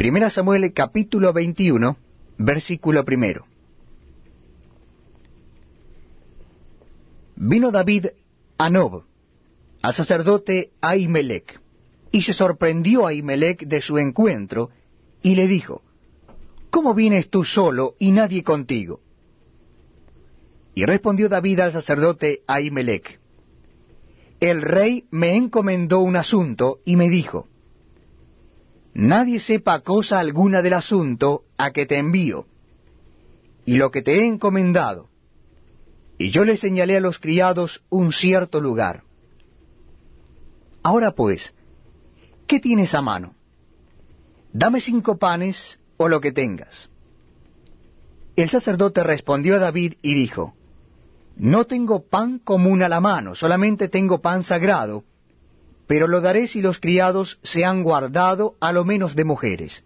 Primera Samuel capítulo 21, versículo primero. Vino David a Nob, al sacerdote Ahimelech, y se sorprendió Ahimelech de su encuentro, y le dijo, ¿Cómo vienes tú solo y nadie contigo? Y respondió David al sacerdote Ahimelech, El rey me encomendó un asunto y me dijo, Nadie sepa cosa alguna del asunto a que te envío, y lo que te he encomendado. Y yo le señalé a los criados un cierto lugar. Ahora pues, ¿qué tienes a mano? Dame cinco panes o lo que tengas. El sacerdote respondió a David y dijo, No tengo pan común a la mano, solamente tengo pan sagrado, pero lo daré si los criados se han guardado a lo menos de mujeres.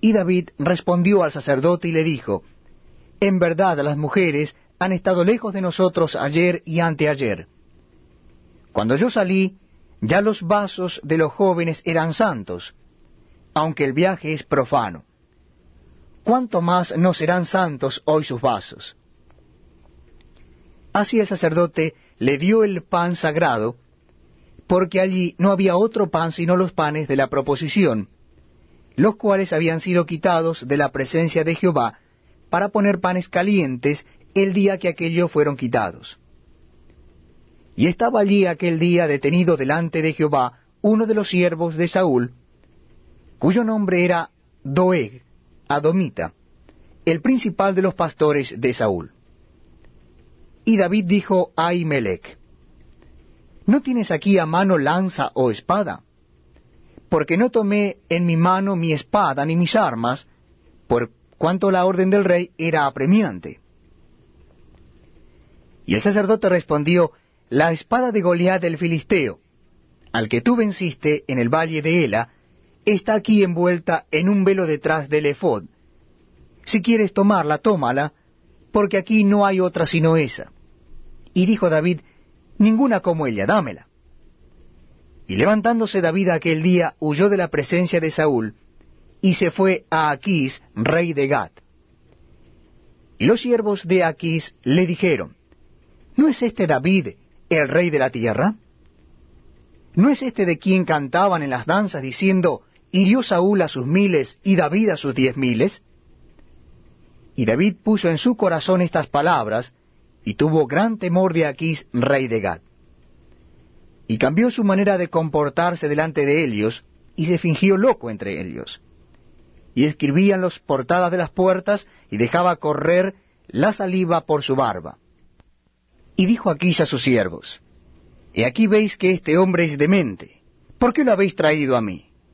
Y David respondió al sacerdote y le dijo, En verdad las mujeres han estado lejos de nosotros ayer y anteayer. Cuando yo salí, ya los vasos de los jóvenes eran santos, aunque el viaje es profano. ¿Cuánto más no serán santos hoy sus vasos? Así el sacerdote le dio el pan sagrado, porque allí no había otro pan sino los panes de la proposición, los cuales habían sido quitados de la presencia de Jehová para poner panes calientes el día que aquellos fueron quitados. Y estaba allí aquel día detenido delante de Jehová uno de los siervos de Saúl, cuyo nombre era Doeg, Adomita, el principal de los pastores de Saúl. Y David dijo a Ahimelech, ¿No tienes aquí a mano lanza o espada? Porque no tomé en mi mano mi espada ni mis armas, por cuanto la orden del rey era apremiante. Y el sacerdote respondió, La espada de Goliat del Filisteo, al que tú venciste en el valle de Ela, está aquí envuelta en un velo detrás del efod. Si quieres tomarla, tómala, porque aquí no hay otra sino esa. Y dijo David, Ninguna como ella, dámela. Y levantándose David aquel día, huyó de la presencia de Saúl, y se fue a Aquís, rey de Gad. Y los siervos de Aquís le dijeron, ¿No es este David el rey de la tierra? ¿No es este de quien cantaban en las danzas diciendo, hirió Saúl a sus miles y David a sus diez miles? Y David puso en su corazón estas palabras, y tuvo gran temor de Aquís, rey de Gad. Y cambió su manera de comportarse delante de ellos, y se fingió loco entre ellos. Y escribía en las portadas de las puertas, y dejaba correr la saliva por su barba. Y dijo Aquís a sus siervos, He aquí veis que este hombre es demente, ¿por qué lo habéis traído a mí?